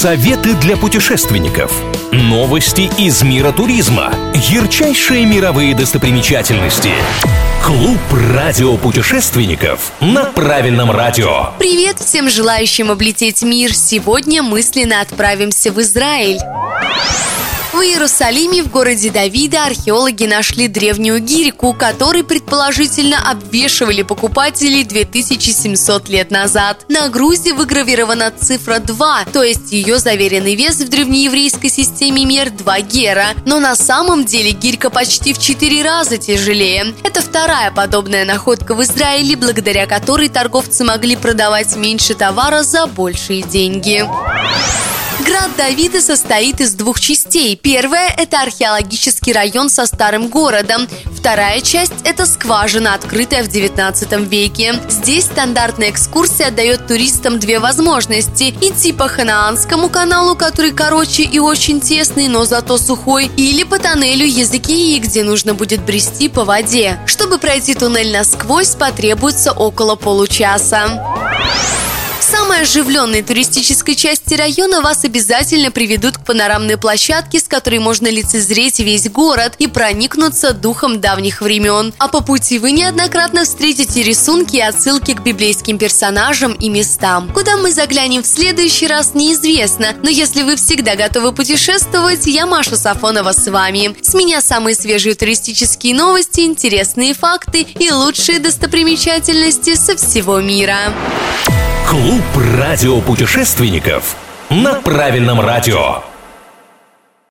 Советы для путешественников. Новости из мира туризма. Ярчайшие мировые достопримечательности. Клуб радиопутешественников на правильном радио. Привет всем желающим облететь мир. Сегодня мысленно отправимся в Израиль. В Иерусалиме, в городе Давида, археологи нашли древнюю гирику, которой предположительно обвешивали покупателей 2700 лет назад. На грузе выгравирована цифра 2, то есть ее заверенный вес в древнееврейской системе мер 2 гера. Но на самом деле гирька почти в 4 раза тяжелее. Это вторая подобная находка в Израиле, благодаря которой торговцы могли продавать меньше товара за большие деньги. Град Давида состоит из двух частей. Первая – это археологический район со старым городом. Вторая часть – это скважина, открытая в 19 веке. Здесь стандартная экскурсия дает туристам две возможности – идти по Ханаанскому каналу, который короче и очень тесный, но зато сухой, или по тоннелю Языкии, где нужно будет брести по воде. Чтобы пройти туннель насквозь, потребуется около получаса самой оживленной туристической части района вас обязательно приведут к панорамной площадке, с которой можно лицезреть весь город и проникнуться духом давних времен. А по пути вы неоднократно встретите рисунки и отсылки к библейским персонажам и местам. Куда мы заглянем в следующий раз, неизвестно, но если вы всегда готовы путешествовать, я Маша Сафонова с вами. С меня самые свежие туристические новости, интересные факты и лучшие достопримечательности со всего мира. Клуб радиопутешественников на правильном радио.